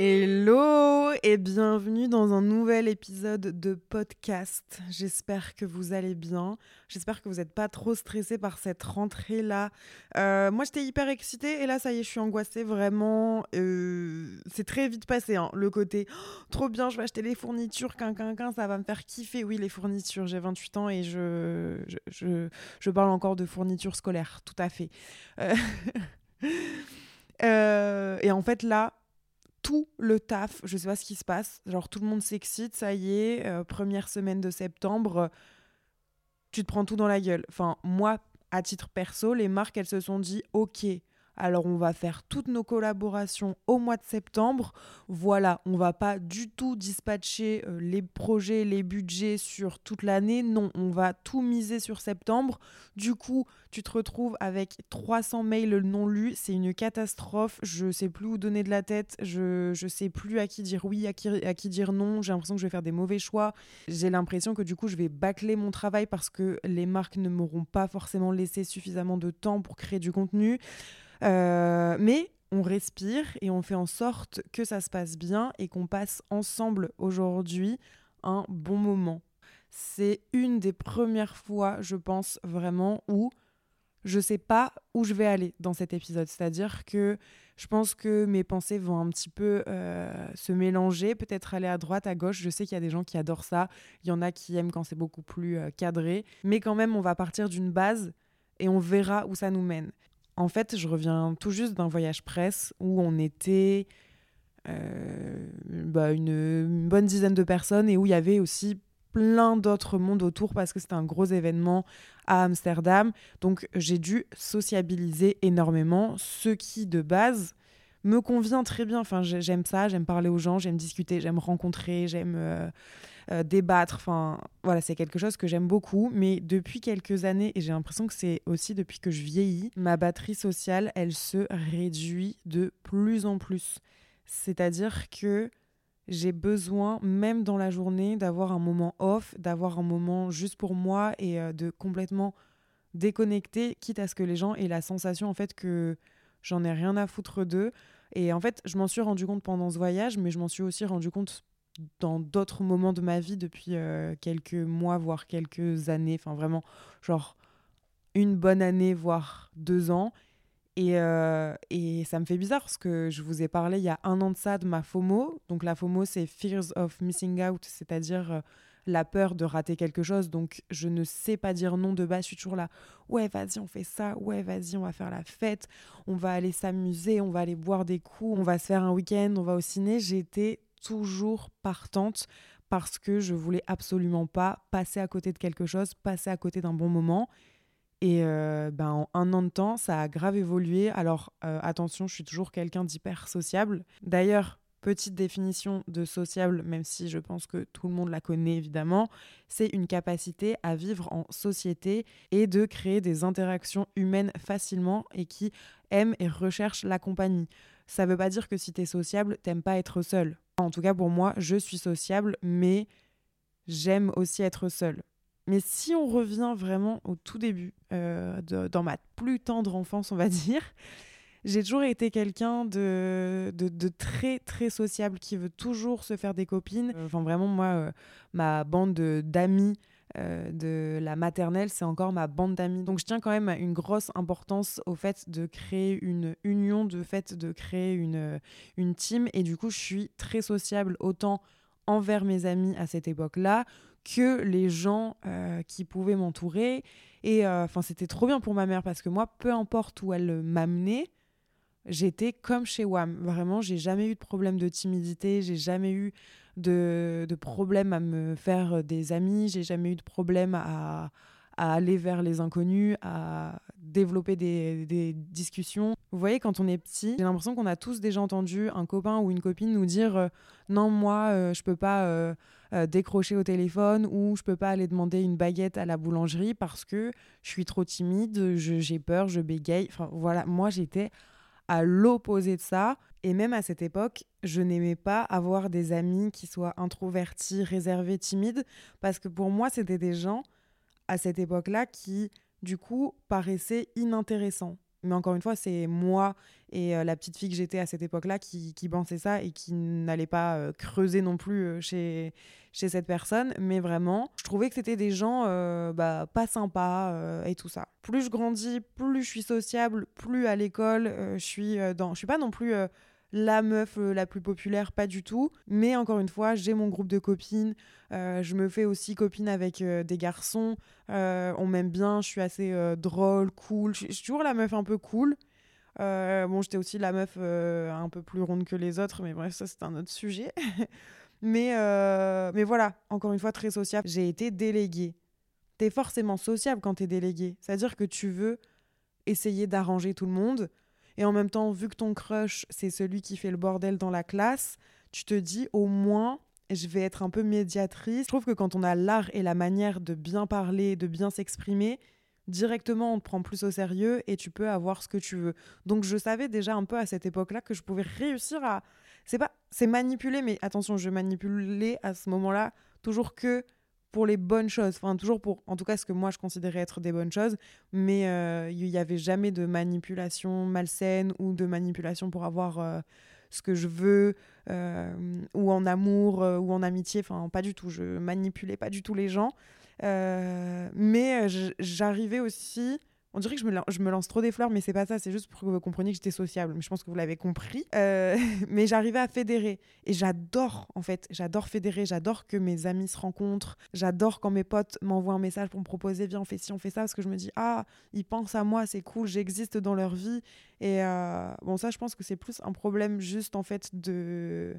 Hello et bienvenue dans un nouvel épisode de podcast. J'espère que vous allez bien. J'espère que vous n'êtes pas trop stressé par cette rentrée-là. Euh, moi, j'étais hyper excitée et là, ça y est, je suis angoissée vraiment. Euh, c'est très vite passé, hein, le côté oh, trop bien, je vais acheter les fournitures, quin, ça va me faire kiffer. Oui, les fournitures, j'ai 28 ans et je, je, je, parle encore de fournitures scolaires, tout à fait. Euh, et en fait, là, tout le taf. Je sais pas ce qui se passe. Genre, tout le monde s'excite, ça y est, euh, première semaine de septembre, tu te prends tout dans la gueule. Enfin, moi, à titre perso, les marques, elles se sont dit, ok, alors on va faire toutes nos collaborations au mois de septembre. Voilà, on va pas du tout dispatcher euh, les projets, les budgets sur toute l'année. Non, on va tout miser sur septembre. Du coup, tu te retrouves avec 300 mails non lus. C'est une catastrophe. Je sais plus où donner de la tête. Je, je sais plus à qui dire oui, à qui, à qui dire non. J'ai l'impression que je vais faire des mauvais choix. J'ai l'impression que du coup, je vais bâcler mon travail parce que les marques ne m'auront pas forcément laissé suffisamment de temps pour créer du contenu. Euh, mais on respire et on fait en sorte que ça se passe bien et qu'on passe ensemble aujourd'hui un bon moment. C'est une des premières fois, je pense vraiment, où je sais pas où je vais aller dans cet épisode. C'est-à-dire que je pense que mes pensées vont un petit peu euh, se mélanger, peut-être aller à droite, à gauche. Je sais qu'il y a des gens qui adorent ça. Il y en a qui aiment quand c'est beaucoup plus euh, cadré. Mais quand même, on va partir d'une base et on verra où ça nous mène. En fait, je reviens tout juste d'un voyage presse où on était euh, bah, une, bonne dizaine de personnes et où il y avait aussi plein d'autres mondes autour parce que c'était un gros événement à Amsterdam. Donc j'ai dû sociabiliser énormément, ce qui de base me convient très bien. Enfin, j'aime ça, j'aime parler aux gens, j'aime discuter, j'aime rencontrer, j'aime euh, euh, débattre. Enfin, voilà, c'est quelque chose que j'aime beaucoup. Mais depuis quelques années, et j'ai l'impression que c'est aussi depuis que je vieillis, ma batterie sociale, elle se réduit de plus en plus. C'est-à-dire que j'ai besoin, même dans la journée, d'avoir un moment off, d'avoir un moment juste pour moi et euh, de complètement déconnecter, quitte à ce que les gens aient la sensation en fait que j'en ai rien à foutre d'eux. Et en fait, je m'en suis rendu compte pendant ce voyage, mais je m'en suis aussi rendu compte dans d'autres moments de ma vie depuis euh, quelques mois, voire quelques années, enfin vraiment, genre une bonne année, voire deux ans. Et, euh, et, ça me fait bizarre parce que je vous ai parlé il y a un an de ça de ma FOMO. Donc la FOMO, c'est Fears of Missing Out, c'est-à-dire euh, la peur de rater quelque chose. Donc je ne sais pas dire non de base, je suis toujours là. Ouais, vas-y, on fait ça. Ouais, vas-y, on va faire la fête. On va aller s'amuser, on va aller boire des coups, on va se faire un week-end, on va au ciné. J'étais toujours partante parce que je voulais absolument pas passer à côté de quelque chose, passer à côté d'un bon moment. Et euh, ben, en un an de temps, ça a grave évolué. Alors euh, attention, je suis toujours quelqu'un d'hyper sociable. D'ailleurs, petite définition de sociable, même si je pense que tout le monde la connaît évidemment, c'est une capacité à vivre en société et de créer des interactions humaines facilement et qui aime et recherche la compagnie. Ça veut pas dire que si tu es sociable, t'aimes pas être seul. En tout cas, pour moi, je suis sociable, mais j'aime aussi être seule. Mais si on revient vraiment au tout début, euh, dans ma plus tendre enfance, on va dire, j'ai toujours été quelqu'un de, de, très, très sociable, qui veut toujours se faire des copines. Enfin, vraiment, moi, euh, ma bande d'amis euh, de la maternelle, c'est encore ma bande d'amis. Donc je tiens quand même une grosse importance au fait de créer une union, de fait de créer une, une team. Et du coup, je suis très sociable autant envers mes amis à cette époque-là que les gens euh, qui pouvaient m'entourer. Et euh, c'était trop bien pour ma mère parce que moi, peu importe où elle m'amenait, j'étais comme chez WAM. Vraiment, j'ai jamais eu de problème de timidité, j'ai jamais eu de, de problème à me faire des amis, j'ai jamais eu de problème à, à aller vers les inconnus, à développer des, des discussions. Vous voyez, quand on est petit, j'ai l'impression qu'on a tous déjà entendu un copain ou une copine nous dire euh, non, moi, euh, je peux pas euh, décrocher au téléphone ou je peux pas aller demander une baguette à la boulangerie parce que je suis trop timide, j'ai peur, je bégaye. Enfin, voilà, moi, j'étais à l'opposé de ça. Et même à cette époque, je n'aimais pas avoir des amis qui soient introvertis, réservés, timides, parce que pour moi, c'était des gens à cette époque-là qui, du coup, paraissaient inintéressants. Mais encore une fois, c'est moi et euh, la petite fille que j'étais à cette époque-là qui, qui pensait ça et qui n'allait pas euh, creuser non plus euh, chez, chez cette personne. Mais vraiment, je trouvais que c'était des gens bah, pas sympas et tout ça. Plus je grandis, plus je suis sociable, plus à l'école, je suis dans... Je suis pas non plus la meuf euh, la plus populaire, pas du tout. Mais encore une fois, j'ai mon groupe de copines. Euh, je me fais aussi copine avec euh, des garçons. on m'aime bien, je suis assez drôle, cool. Je suis toujours la meuf un peu cool. bon, j'étais aussi la meuf un peu plus ronde que les autres, mais bref, ça c'est un autre sujet. mais, mais voilà, encore une fois, très sociable. J'ai été déléguée. T'es forcément sociable quand t'es déléguée. C'est-à-dire que tu veux essayer d'arranger tout le monde et en même temps, vu que ton crush, c'est celui qui fait le bordel dans la classe, tu te dis au moins, je vais être un peu médiatrice. Je trouve que quand on a l'art et la manière de bien parler, de bien s'exprimer, directement on te prend plus au sérieux et tu peux avoir ce que tu veux. Donc je savais déjà un peu à cette époque-là que je pouvais réussir à c'est pas c'est manipuler mais attention, je manipulais à ce moment-là toujours que pour les bonnes choses, enfin toujours pour, en tout cas ce que moi je considérais être des bonnes choses, mais euh, il n'y avait jamais de manipulation malsaine ou de manipulation pour avoir euh, ce que je veux, euh, ou en amour, ou en amitié, enfin pas du tout, je manipulais pas du tout les gens, mais j'arrivais aussi on dirait que je me, lance trop des fleurs, mais c'est pas ça. C'est juste pour que vous compreniez que j'étais sociable. Mais je pense que vous l'avez compris. Euh, mais j'arrivais à fédérer. Et j'adore, en fait. J'adore fédérer. J'adore que mes amis se rencontrent. J'adore quand mes potes m'envoient un message pour me proposer Viens, on fait ci, on fait ça. Parce que je me dis Ah, ils pensent à moi, c'est cool, j'existe dans leur vie. Et euh, bon, ça, je pense que c'est plus un problème juste, en fait, de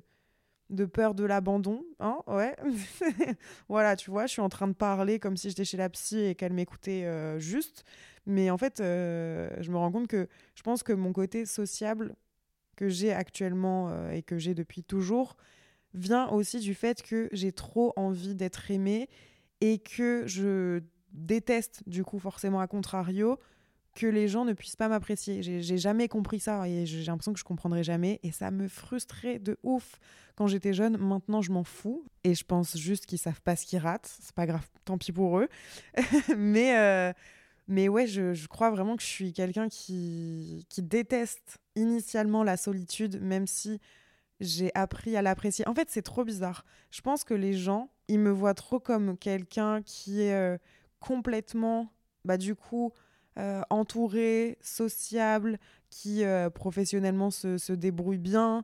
de peur de l'abandon, hein, ouais. voilà, tu vois, je suis en train de parler comme si j'étais chez la psy et qu'elle m'écoutait euh, juste. Mais en fait, euh, je me rends compte que je pense que mon côté sociable que j'ai actuellement euh, et que j'ai depuis toujours vient aussi du fait que j'ai trop envie d'être aimée et que je déteste, du coup, forcément à contrario, que les gens ne puissent pas m'apprécier. J'ai jamais compris ça et j'ai l'impression que je comprendrai jamais. Et ça me frustrait de ouf quand j'étais jeune. Maintenant, je m'en fous. Et je pense juste qu'ils savent pas ce qu'ils ratent. C'est pas grave, tant pis pour eux. Mais. Euh, mais ouais, je, crois vraiment que je suis quelqu'un qui, qui déteste initialement la solitude, même si j'ai appris à l'apprécier. En fait, c'est trop bizarre. Je pense que les gens, ils me voient trop comme quelqu'un qui est euh, complètement, bah, du coup, euh, entouré, sociable, qui euh, professionnellement se, se, débrouille bien,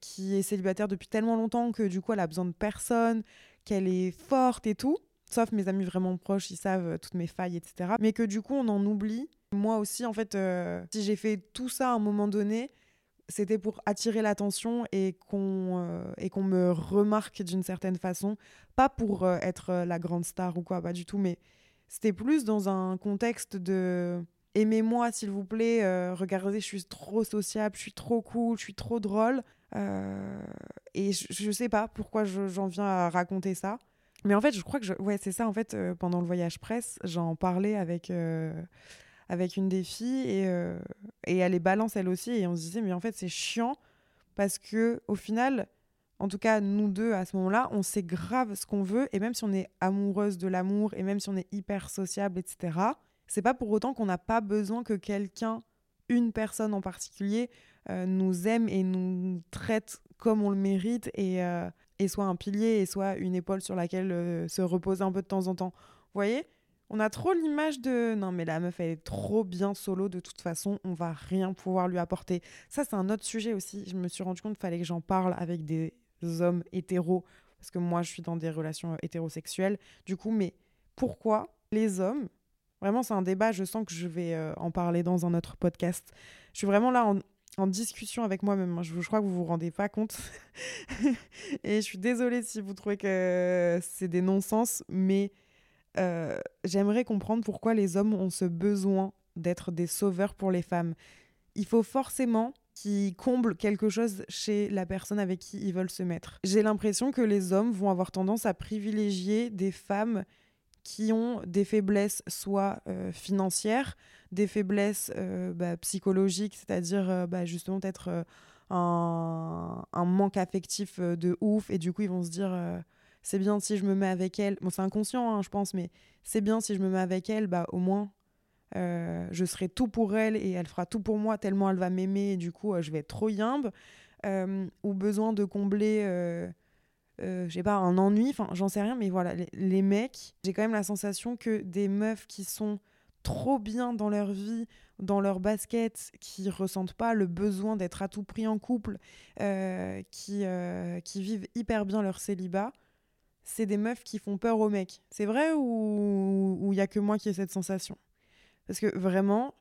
qui est célibataire depuis tellement longtemps que du coup, elle a besoin de personne, qu'elle est forte et tout sauf mes amis vraiment proches, ils savent euh, toutes mes failles, etc. Mais que du coup, on en oublie. Moi aussi, en fait, euh, si j'ai fait tout ça à un moment donné, c'était pour attirer l'attention et qu'on euh, me remarque d'une certaine façon. Pas pour être la grande star ou quoi, pas du tout, mais c'était plus dans un contexte de aimez-moi s'il vous plaît, regardez, je suis trop sociable, je suis trop cool, je suis trop drôle. et je, je sais pas pourquoi j'en viens à raconter ça. Mais en fait, je crois que je... ouais, c'est ça. En fait, euh, pendant le voyage presse, j'en parlais avec, euh, avec une des filles et, euh, et elle les balance elle aussi. Et on se disait, mais en fait, c'est chiant parce que au final, en tout cas, nous deux, à ce moment-là, on sait grave ce qu'on veut. Et même si on est amoureuse de l'amour et même si on est hyper sociable, etc., c'est pas pour autant qu'on n'a pas besoin que quelqu'un, une personne en particulier, nous aime et nous traite comme on le mérite. Et, et soit un pilier et soit une épaule sur laquelle euh, se reposer un peu de temps en temps. Vous voyez? On a trop l'image de non mais la meuf elle est trop bien solo de toute façon on va rien pouvoir lui apporter ça c'est un autre sujet aussi. Je me suis rendu compte qu'il fallait que j'en parle avec des hommes hétéros parce que moi je suis dans des relations euh, hétérosexuelles. Du coup mais pourquoi les hommes vraiment c'est un débat je sens que je vais euh, en parler dans un autre podcast. Je suis vraiment là en, en discussion avec moi-même. Je, je, crois que vous vous rendez pas compte. et je suis désolée si vous trouvez que c'est des non-sens, mais euh, j'aimerais comprendre pourquoi les hommes ont ce besoin d'être des sauveurs pour les femmes. Il faut forcément qu'ils comblent quelque chose chez la personne avec qui ils veulent se mettre. J'ai l'impression que les hommes vont avoir tendance à privilégier des femmes qui ont des faiblesses soit euh, financières, des faiblesses euh, bah, psychologiques, c'est-à-dire euh, bah, justement peut-être un, un, manque affectif de ouf, et du coup ils vont se dire c'est bien si je me mets avec elle, bon c'est inconscient hein, je pense, mais c'est bien si je me mets avec elle, bah au moins je serai tout pour elle et elle fera tout pour moi tellement elle va m'aimer et du coup je vais être trop yimbe, ou besoin de combler euh, j'ai pas, un ennui, enfin j'en sais rien, mais voilà, les, mecs, j'ai quand même la sensation que des meufs qui sont trop bien dans leur vie, dans leur basket, qui ressentent pas le besoin d'être à tout prix en couple, euh, qui, euh, qui vivent hyper bien leur célibat, c'est des meufs qui font peur aux mecs. C'est vrai ou il y a que moi qui ai cette sensation? Parce que vraiment,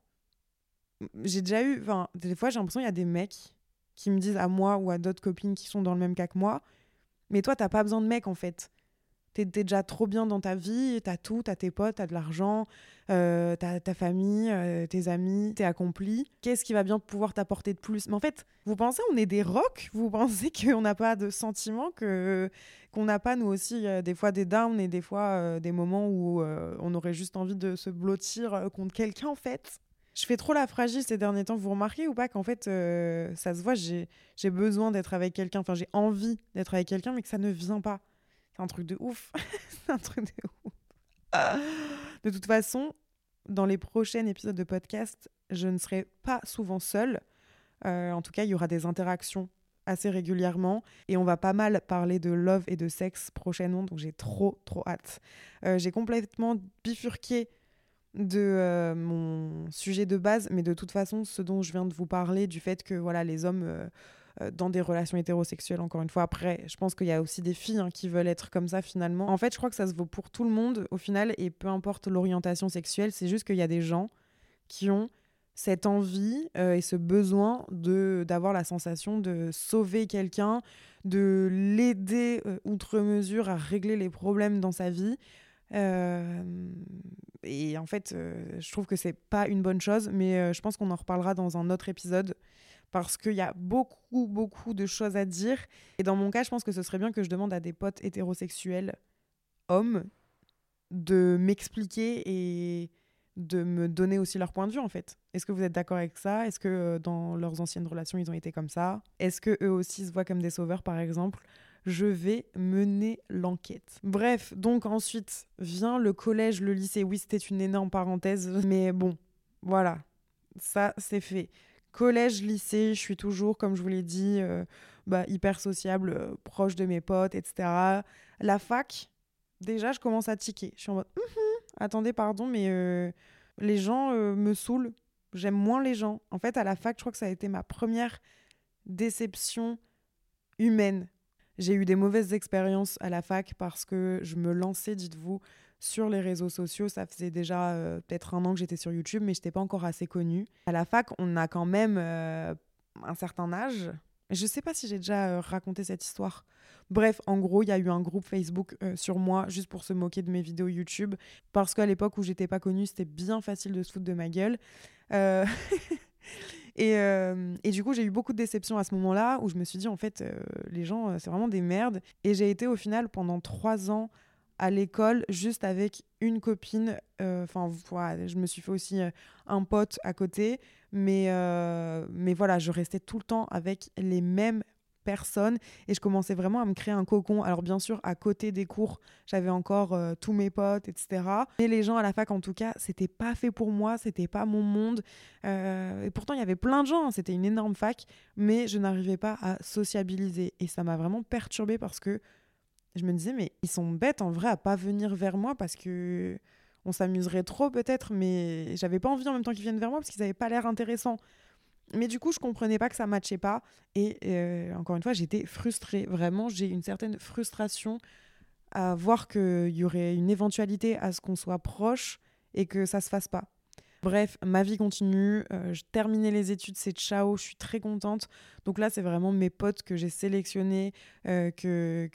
j'ai déjà eu, enfin des fois j'ai l'impression qu'il y a des mecs qui me disent à moi ou à d'autres copines qui sont dans le même cas que moi, mais toi, t'as pas besoin de mec en fait. T'es es déjà trop bien dans ta vie, t'as tout, t'as tes potes, t'as de l'argent, euh, t'as ta famille, euh, tes amis, t'es accompli. Qu'est-ce qui va bien pouvoir t'apporter de plus? Mais en fait, vous pensez on est des rocs? Vous pensez qu'on n'a pas de sentiments que qu'on n'a pas nous aussi euh, des fois des downs et des fois des moments où on aurait juste envie de se blottir contre quelqu'un en fait? Je fais trop la fragile ces derniers temps. Vous remarquez ou pas qu'en fait, ça se voit, j'ai besoin d'être avec quelqu'un, enfin j'ai envie d'être avec quelqu'un, mais que ça ne vient pas? C'est un truc de ouf. c'est un truc de ouf. De toute façon, dans les prochains épisodes de podcast, je ne serai pas souvent seule. Euh, en tout cas, il y aura des interactions assez régulièrement et on va pas mal parler de love et de sexe prochainement, donc j'ai trop trop hâte. Euh, j'ai complètement bifurqué de euh, mon sujet de base, mais de toute façon, ce dont je viens de vous parler, du fait que voilà, les hommes dans des relations hétérosexuelles, encore une fois, après, je pense qu'il y a aussi des filles hein, qui veulent être comme ça finalement. En fait, je crois que ça se vaut pour tout le monde au final, et peu importe l'orientation sexuelle, c'est juste qu'il y a des gens qui ont cette envie et ce besoin de d'avoir la sensation de sauver quelqu'un, de l'aider outre mesure à régler les problèmes dans sa vie. Euh, et en fait, euh, je trouve que c'est pas une bonne chose, mais euh, je pense qu'on en reparlera dans un autre épisode parce qu'il y a beaucoup, beaucoup de choses à dire. Et dans mon cas, je pense que ce serait bien que je demande à des potes hétérosexuels, hommes, de m'expliquer et de me donner aussi leur point de vue en fait. Est-ce que vous êtes d'accord avec ça? Est-ce que dans leurs anciennes relations ils ont été comme ça? Est-ce que eux aussi se voient comme des sauveurs par exemple? Je vais mener l'enquête. Bref, donc ensuite vient le collège, le lycée. Oui, c'était une énorme parenthèse, mais bon, voilà, ça c'est fait. Collège, lycée, je suis toujours, comme je vous l'ai dit, euh, bah, hyper sociable, euh, proche de mes potes, etc. La fac, déjà, je commence à tiquer. Je suis en mode, mm-hmm, attendez, pardon, mais euh, les gens me saoulent. J'aime moins les gens. En fait, à la fac, je crois que ça a été ma première déception humaine j'ai eu des mauvaises expériences à la fac parce que je me lançais, dites-vous, sur les réseaux sociaux. Ça faisait déjà euh, peut-être un an que j'étais sur YouTube, mais je n'étais pas encore assez connue. À la fac, on a quand même euh, un certain âge. Je ne sais pas si j'ai déjà euh, raconté cette histoire. Bref, en gros, il y a eu un groupe Facebook sur moi juste pour se moquer de mes vidéos YouTube. Parce qu'à l'époque où j'étais pas connue, c'était bien facile de se foutre de ma gueule. Et, et, du coup, j'ai eu beaucoup de déceptions à ce moment-là où je me suis dit, en fait, les gens, c'est vraiment des merdes. Et j'ai été au final pendant trois ans à l'école juste avec une copine. Enfin, voilà, je me suis fait aussi un pote à côté. Mais, mais voilà, je restais tout le temps avec les mêmes personne et je commençais vraiment à me créer un cocon. Alors bien sûr, à côté des cours, j'avais encore euh, tous mes potes, etc. Mais les gens à la fac, en tout cas, c'était pas fait pour moi, c'était pas mon monde. Euh, et pourtant, il y avait plein de gens, hein. c'était une énorme fac, mais je n'arrivais pas à sociabiliser. Et ça m'a vraiment perturbée parce que je me disais, mais ils sont bêtes en vrai à pas venir vers moi parce que on s'amuserait trop peut-être, mais j'avais pas envie en même temps qu'ils viennent vers moi parce qu'ils avaient pas l'air intéressants. Mais du coup, je comprenais pas que ça matchait pas. Et euh, encore une fois, j'étais frustrée. Vraiment, j'ai une certaine frustration à voir qu'il y aurait une éventualité à ce qu'on soit proche et que ça se fasse pas. Bref, ma vie continue. Euh, je terminais les études, c'est ciao. Je suis très contente. Donc là, c'est vraiment mes potes que j'ai sélectionnés, euh, que,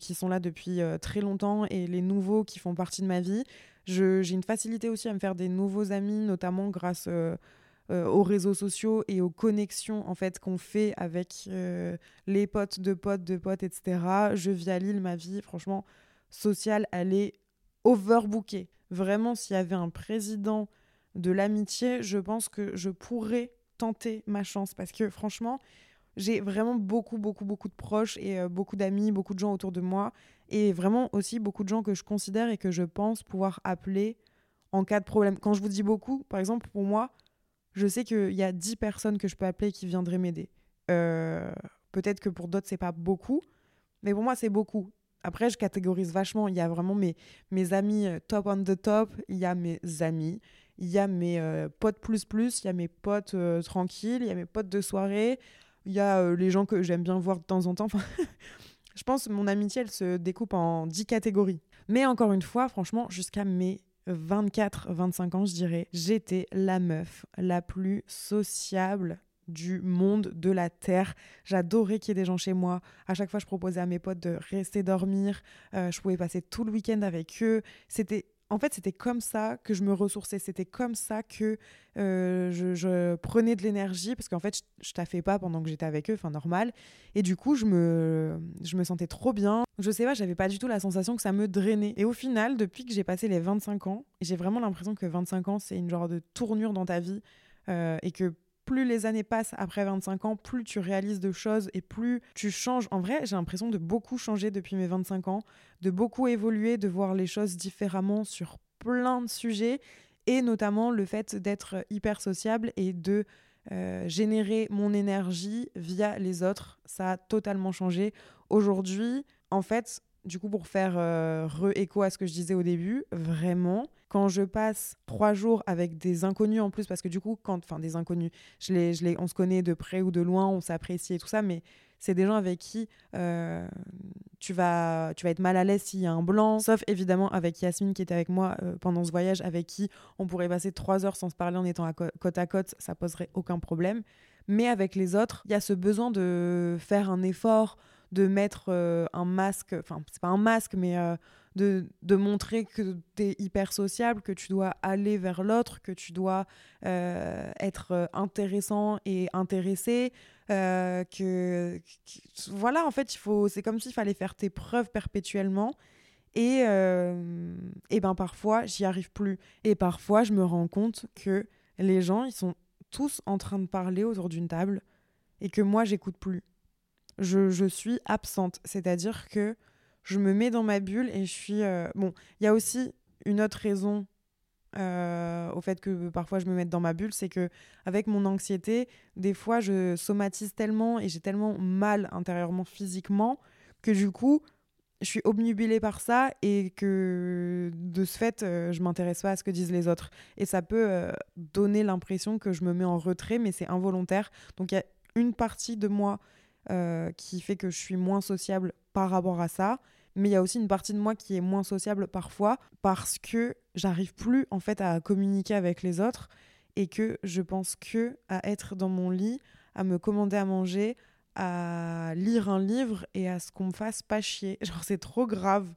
qui sont là depuis euh, très longtemps et les nouveaux qui font partie de ma vie. J'ai une facilité aussi à me faire des nouveaux amis, notamment grâce aux réseaux sociaux et aux connexions en fait qu'on fait avec les potes de potes de potes, etc. Je vis à Lille, ma vie, franchement, sociale, elle est overbookée. Vraiment, s'il y avait un président de l'amitié, je pense que je pourrais tenter ma chance parce que franchement, j'ai vraiment beaucoup, beaucoup, beaucoup de proches et euh, beaucoup d'amis, beaucoup de gens autour de moi et vraiment aussi beaucoup de gens que je considère et que je pense pouvoir appeler en cas de problème. Quand je vous dis beaucoup, par exemple, pour moi, je sais qu'il y a 10 personnes que je peux appeler qui viendraient m'aider. Euh, peut-être que pour d'autres, c'est pas beaucoup, mais pour moi, c'est beaucoup. Après, je catégorise vachement. Il y a vraiment mes, mes amis euh, top on the top, il y a mes amis, il y a mes euh, potes plus plus, il y a mes potes euh, tranquilles, il y a mes potes de soirée, il y a les gens que j'aime bien voir de temps en temps. je pense que mon amitié, elle se découpe en 10 catégories. Mais encore une fois, franchement, jusqu'à mes 24-25 ans, je dirais, j'étais la meuf la plus sociable du monde, de la terre. J'adorais qu'il y ait des gens chez moi. À chaque fois, je proposais à mes potes de rester dormir. Euh, je pouvais passer tout le week-end avec eux. C'était en fait, c'était comme ça que je me ressourçais. C'était comme ça que euh, je, prenais de l'énergie parce qu'en fait, je, je taffais pas pendant que j'étais avec eux, enfin normal. Et du coup, je me, je me sentais trop bien. Je sais pas, j'avais pas du tout la sensation que ça me drainait. Et au final, depuis que j'ai passé les 25 ans, j'ai vraiment l'impression que 25 ans, c'est une genre de tournure dans ta vie euh, et que plus les années passent après 25 ans, plus tu réalises de choses et plus tu changes. En vrai, j'ai l'impression de beaucoup changer depuis mes 25 ans, de beaucoup évoluer, de voir les choses différemment sur plein de sujets et notamment le fait d'être hyper sociable et de euh, générer mon énergie via les autres. Ça a totalement changé. Aujourd'hui, en fait, du coup, pour faire euh, re-écho à ce que je disais au début, vraiment, quand je passe trois jours avec des inconnus en plus, parce que du coup, quand, enfin, des inconnus, je les, je les, on se connaît de près ou de loin, on s'apprécie et tout ça, mais c'est des gens avec qui euh, tu, vas, tu vas être mal à l'aise s'il y a un blanc, sauf évidemment avec Yasmine qui était avec moi euh, pendant ce voyage, avec qui on pourrait passer trois heures sans se parler en étant côte à côte, ça poserait aucun problème. Mais avec les autres, il y a ce besoin de faire un effort, de mettre euh, un masque, enfin, c'est pas un masque, mais euh, de, de, montrer que tu es hyper sociable, que tu dois aller vers l'autre, que tu dois euh, être intéressant et intéressé. que, voilà, en fait, c'est comme s'il fallait faire tes preuves perpétuellement. Et, et ben parfois, j'y arrive plus. Et parfois, je me rends compte que les gens, ils sont tous en train de parler autour d'une table et que moi, j'écoute plus je, suis absente. C'est-à-dire que je me mets dans ma bulle et je suis... Euh, bon, il y a aussi une autre raison euh, au fait que parfois je me mette dans ma bulle, c'est que avec mon anxiété, des fois je somatise tellement et j'ai tellement mal intérieurement physiquement que du coup je suis obnubilée par ça et que de ce fait euh, je m'intéresse pas à ce que disent les autres et ça peut donner l'impression que je me mets en retrait mais c'est involontaire donc il y a une partie de moi euh, qui fait que je suis moins sociable par rapport à ça. Mais il y a aussi une partie de moi qui est moins sociable parfois parce que j'arrive plus en fait à communiquer avec les autres et que je pense que à être dans mon lit, à me commander à manger, à lire un livre et à ce qu'on me fasse pas chier. Genre c'est trop grave.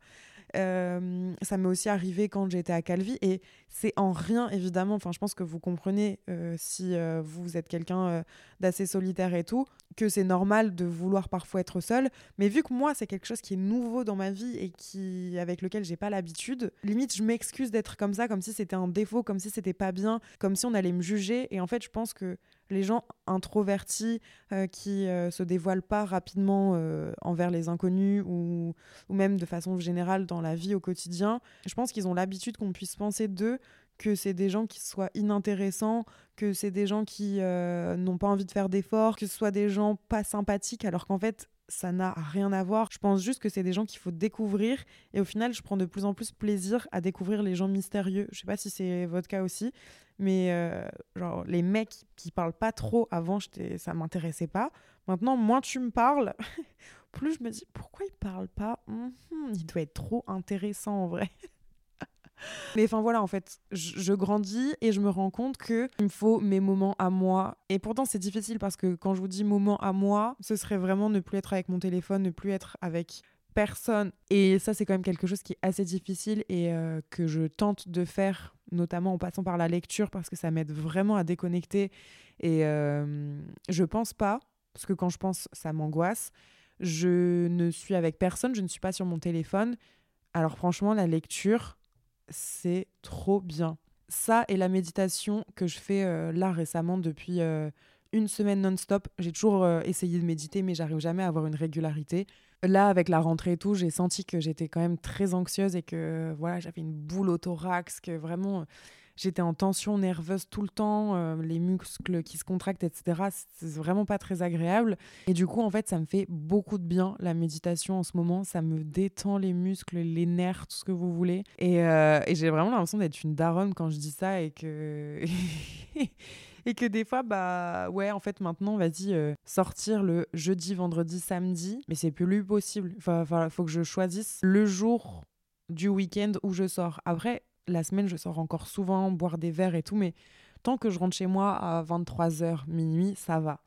Euh, ça m'est aussi arrivé quand j'étais à Calvi et c'est en rien évidemment, enfin je pense que vous comprenez euh, si euh, vous êtes quelqu'un d'assez solitaire et tout, que c'est normal de vouloir parfois être seul, mais vu que moi c'est quelque chose qui est nouveau dans ma vie et qui avec lequel j'ai pas l'habitude, limite je m'excuse d'être comme ça, comme si c'était un défaut, comme si c'était pas bien, comme si on allait me juger. Et en fait je pense que les gens introvertis euh, qui euh, se dévoilent pas rapidement euh, envers les inconnus ou, ou, même de façon générale dans la vie au quotidien, je pense qu'ils ont l'habitude qu'on puisse penser d'eux que c'est des gens qui soient inintéressants, que c'est des gens qui n'ont pas envie de faire d'efforts, que ce soit des gens pas sympathiques, alors qu'en fait, ça n'a rien à voir. Je pense juste que c'est des gens qu'il faut découvrir. Et au final, je prends de plus en plus plaisir à découvrir les gens mystérieux. Je sais pas si c'est votre cas aussi, mais euh, genre, les mecs qui parlent pas trop avant, ça m'intéressait pas. Maintenant, moins tu me parles, plus je me dis pourquoi il parle pas? Mhm, Il doit être trop intéressant en vrai. Mais enfin voilà, en fait, je, grandis et je me rends compte que il me faut mes moments à moi. Et pourtant, c'est difficile parce que quand je vous dis moments à moi, ce serait vraiment ne plus être avec mon téléphone, ne plus être avec personne. Et ça, c'est quand même quelque chose qui est assez difficile et euh, que je tente de faire, notamment en passant par la lecture, parce que ça m'aide vraiment à déconnecter. Et euh, je pense pas, parce que quand je pense, ça m'angoisse. Je ne suis avec personne, je ne suis pas sur mon téléphone. Alors franchement, la lecture, c'est trop bien. Ça et la méditation que je fais euh, là récemment depuis une semaine non-stop. J'ai toujours essayé de méditer, mais j'arrive jamais à avoir une régularité là, avec la rentrée et tout, j'ai senti que j'étais quand même très anxieuse et que voilà, j'avais une boule au thorax, que vraiment j'étais en tension nerveuse tout le temps, euh, les muscles qui se contractent, etc. C'est vraiment pas très agréable. Et du coup, en fait, ça me fait beaucoup de bien la méditation en ce moment. Ça me détend les muscles, les nerfs, tout ce que vous voulez. Et, euh, et j'ai vraiment l'impression d'être une daronne quand je dis ça et que. et que des fois, bah ouais, en fait, maintenant, vas-y, euh, sortir le jeudi, vendredi, samedi, mais c'est plus possible. Enfin, faut que je choisisse le jour du week-end où je sors. Après, la semaine, je sors encore souvent, boire des verres et tout, mais tant que je rentre chez moi à 23h, minuit, ça va.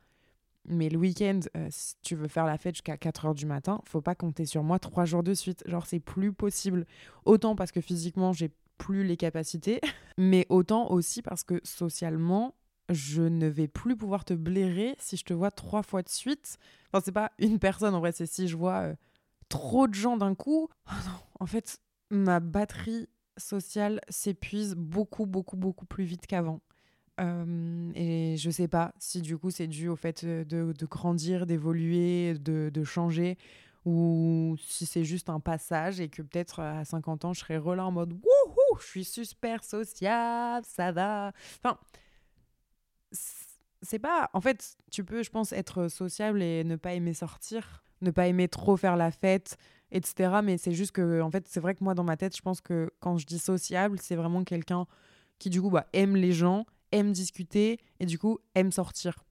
Mais le week-end, euh, si tu veux faire la fête jusqu'à 4h du matin, faut pas compter sur moi trois jours de suite. Genre, c'est plus possible. Autant parce que physiquement, j'ai plus les capacités, mais autant aussi parce que socialement, je ne vais plus pouvoir te blairer si je te vois trois fois de suite. Enfin, c'est pas une personne en vrai, c'est si je vois euh, trop de gens d'un coup. Oh non, en fait, ma batterie sociale s'épuise beaucoup, beaucoup, beaucoup plus vite qu'avant. Euh, et je sais pas si du coup c'est dû au fait de, de grandir, d'évoluer, de, de, changer, ou si c'est juste un passage et que peut-être à 50 ans je serai relâ en mode wouhou, je suis super sociable, ça va. Enfin, c'est pas. En fait, tu peux, je pense, être sociable et ne pas aimer sortir, ne pas aimer trop faire la fête, etc. Mais c'est juste que, en fait, c'est vrai que moi, dans ma tête, je pense que quand je dis sociable, c'est vraiment quelqu'un qui, du coup, bah, aime les gens, aime discuter et, du coup, aime sortir.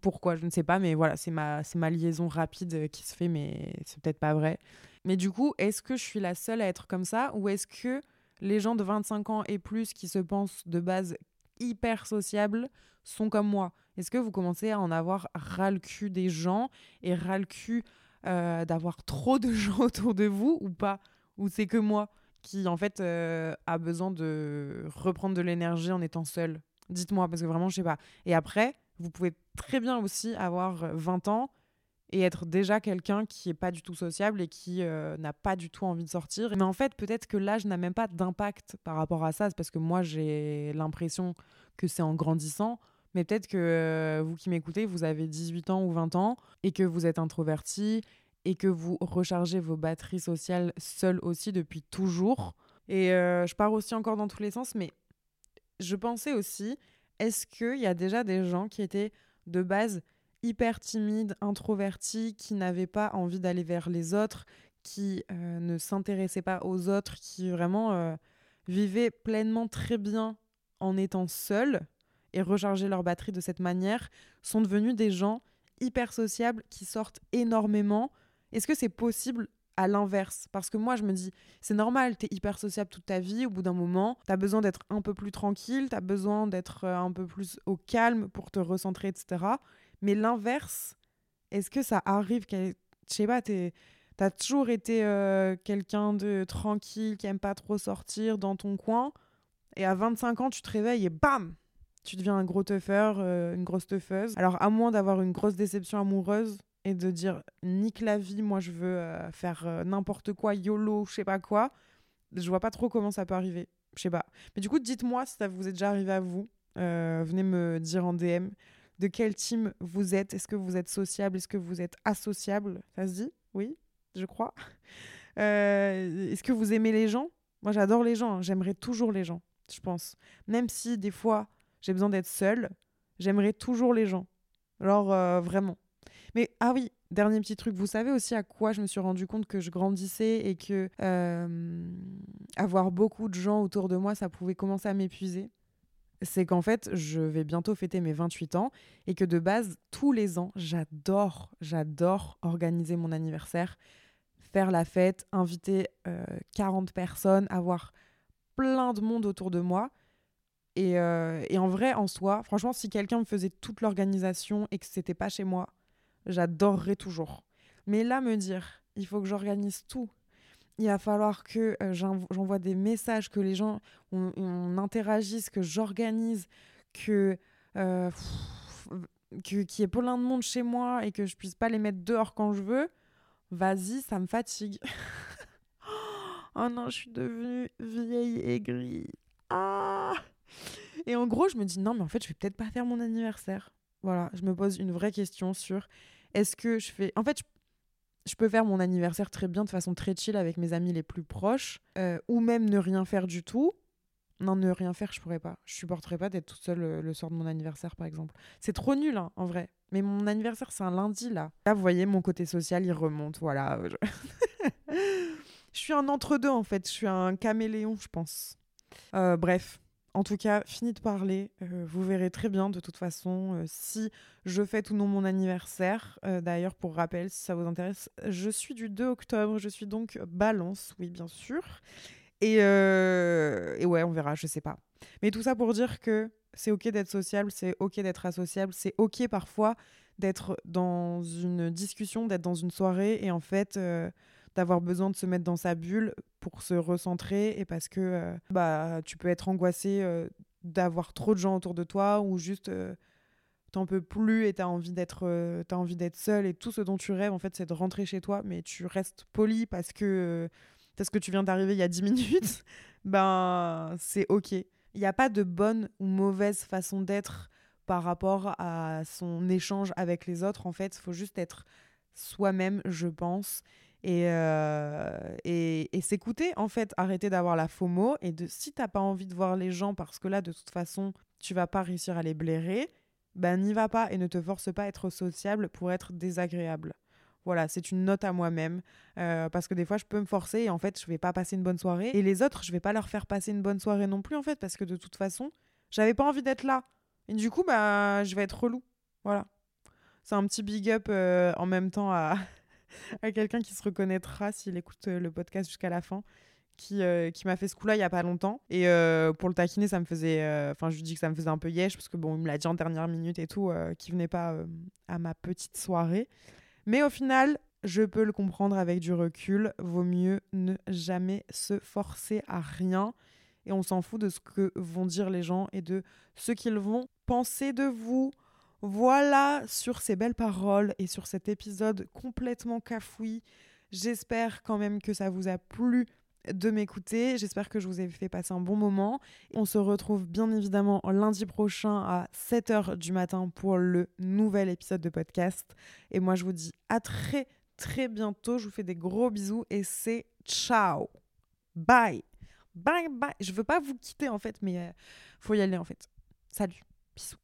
pourquoi Je ne sais pas, mais voilà, c'est ma, ma liaison rapide qui se fait, mais c'est peut-être pas vrai. Mais du coup, est-ce que je suis la seule à être comme ça ou est-ce que les gens de 25 ans et plus qui se pensent de base hyper sociables sont comme moi? Est-ce que vous commencez à en avoir ras le cul des gens et ras le cul euh, d'avoir trop de gens autour de vous ou pas? Ou c'est que moi qui, en fait, euh, a besoin de reprendre de l'énergie en étant seul Dites-moi, parce que vraiment, je sais pas. Et après, vous pouvez très bien aussi avoir 20 ans et être déjà quelqu'un qui est pas du tout sociable et qui euh, n'a pas du tout envie de sortir. Mais en fait, peut-être que l'âge n'a même pas d'impact par rapport à ça, parce que moi j'ai l'impression que c'est en grandissant. Mais peut-être que euh, vous qui m'écoutez, vous avez 18 ans ou 20 ans et que vous êtes introverti et que vous rechargez vos batteries sociales seul aussi depuis toujours. Et euh, je pars aussi encore dans tous les sens, mais je pensais aussi, est-ce qu'il y a déjà des gens qui étaient de base hyper timide, introverti, qui n'avait pas envie d'aller vers les autres, qui euh, ne s'intéressait pas aux autres, qui vraiment vivaient pleinement très bien en étant seuls? Et recharger leur batterie de cette manière, sont devenus des gens hyper sociables qui sortent énormément. Est-ce que c'est possible à l'inverse? Parce que moi, je me dis, c'est normal, tu es hyper sociable toute ta vie, au bout d'un moment, tu as besoin d'être un peu plus tranquille, tu as besoin d'être euh, un peu plus au calme pour te recentrer, etc. Mais l'inverse, est-ce que ça arrive Je sais pas, t'as toujours été euh, quelqu'un de tranquille, qui aime pas trop sortir dans ton coin, et à 25 ans, tu te réveilles et bam Tu deviens un gros teufeur, euh, une grosse teufeuse. Alors, à moins d'avoir une grosse déception amoureuse et de dire nique la vie, moi je veux euh, faire n'importe quoi, YOLO, je sais pas quoi, je vois pas trop comment ça peut arriver. Je sais pas. Mais du coup, dites-moi si ça vous est déjà arrivé à vous. venez me dire en DM de quel team vous êtes? Est-ce que vous êtes sociable? Est-ce que vous êtes associable? Ça se dit? Oui, je crois. Euh, est-ce que vous aimez les gens? Moi, j'adore les gens. Hein. J'aimerais toujours les gens, je pense. Même si des fois, j'ai besoin d'être seule, j'aimerais toujours les gens. Alors, euh, vraiment. Mais, ah oui, dernier petit truc. Vous savez aussi à quoi je me suis rendu compte que je grandissais et que euh, avoir beaucoup de gens autour de moi, ça pouvait commencer à m'épuiser? C'est qu'en fait, je vais bientôt fêter mes 28 ans et que de base, tous les ans, j'adore, j'adore organiser mon anniversaire, faire la fête, inviter 40 euh, personnes, avoir plein de monde autour de moi. Et, euh, et en vrai, en soi, franchement, si quelqu'un me faisait toute l'organisation et que c'était pas chez moi, j'adorerais toujours. Mais là, me dire, il faut que j'organise tout. Il va falloir que euh, j'envoie des messages, que les gens, on, on interagisse, que j'organise, que euh, qu'il y ait plein de monde chez moi et que je puisse pas les mettre dehors quand je veux, vas-y, ça me fatigue. oh non, je suis devenue vieille aigrie. Et en gros, je me dis non, mais en fait, je vais peut-être pas faire mon anniversaire. Voilà, je me pose une vraie question sur est-ce que je fais. En fait, je, peux faire mon anniversaire très bien, de façon très chill avec mes amis les plus proches, euh, ou même ne rien faire du tout. Non, ne rien faire, je pourrais pas. Je supporterais pas d'être toute seule le, le, soir de mon anniversaire, par exemple. C'est trop nul, hein, en vrai. Mais mon anniversaire, c'est un lundi, là. Là, vous voyez, mon côté social, il remonte. Voilà. je suis un entre-deux, en fait. Je suis un caméléon, je pense. Euh, bref. En tout cas, fini de parler. Euh, vous verrez très bien, de toute façon, euh, si je fais ou non mon anniversaire. D'ailleurs, pour rappel, si ça vous intéresse, je suis du 2 octobre. Je suis donc balance, oui, bien sûr. Et, et ouais, on verra, je sais pas. Mais tout ça pour dire que c'est ok d'être sociable, c'est ok d'être associable, c'est ok parfois d'être dans une discussion, d'être dans une soirée et en fait euh, d'avoir besoin de se mettre dans sa bulle pour se recentrer et parce que euh, bah tu peux être angoissé euh, d'avoir trop de gens autour de toi ou juste t'en peux plus et t'as envie d'être as envie d'être seul et tout ce dont tu rêves en fait c'est de rentrer chez toi mais tu restes poli parce que parce que tu viens d'arriver il y a 10 minutes ben c'est ok il n'y a pas de bonne ou mauvaise façon d'être par rapport à son échange avec les autres. En fait, faut juste être soi-même, je pense. Et, euh, et, s'écouter, en fait, arrêter d'avoir la FOMO. Et de, si t'as pas envie de voir les gens, parce que là, de toute façon, tu vas pas réussir à les blairer, ben n'y va pas et ne te force pas à être sociable pour être désagréable. Voilà, c'est une note à moi-même. Euh, parce que des fois, je peux me forcer et en fait, je vais pas passer une bonne soirée. Et les autres, je vais pas leur faire passer une bonne soirée non plus, en fait, parce que de toute façon, j'avais pas envie d'être là. Et du coup, bah, je vais être relou. Voilà. C'est un petit big up euh, en même temps à, à quelqu'un qui se reconnaîtra s'il écoute euh, le podcast jusqu'à la fin. Qui, qui m'a fait ce coup-là il y a pas longtemps. Et pour le taquiner, ça me faisait. Enfin, je lui dis que ça me faisait un peu yesh, parce que bon, il me l'a dit en dernière minute et tout, qui venait pas à ma petite soirée. Mais au final, je peux le comprendre avec du recul. Vaut mieux ne jamais se forcer à rien. Et on s'en fout de ce que vont dire les gens et de ce qu'ils vont penser de vous. Voilà sur ces belles paroles et sur cet épisode complètement cafoui. J'espère quand même que ça vous a plu de m'écouter. J'espère que je vous ai fait passer un bon moment. On se retrouve bien évidemment lundi prochain à 7h du matin pour le nouvel épisode de podcast. Et moi, je vous dis à très très bientôt. Je vous fais des gros bisous et c'est ciao. Bye. Bye bye. Je veux pas vous quitter en fait, mais euh, faut y aller en fait. Salut. Bisous.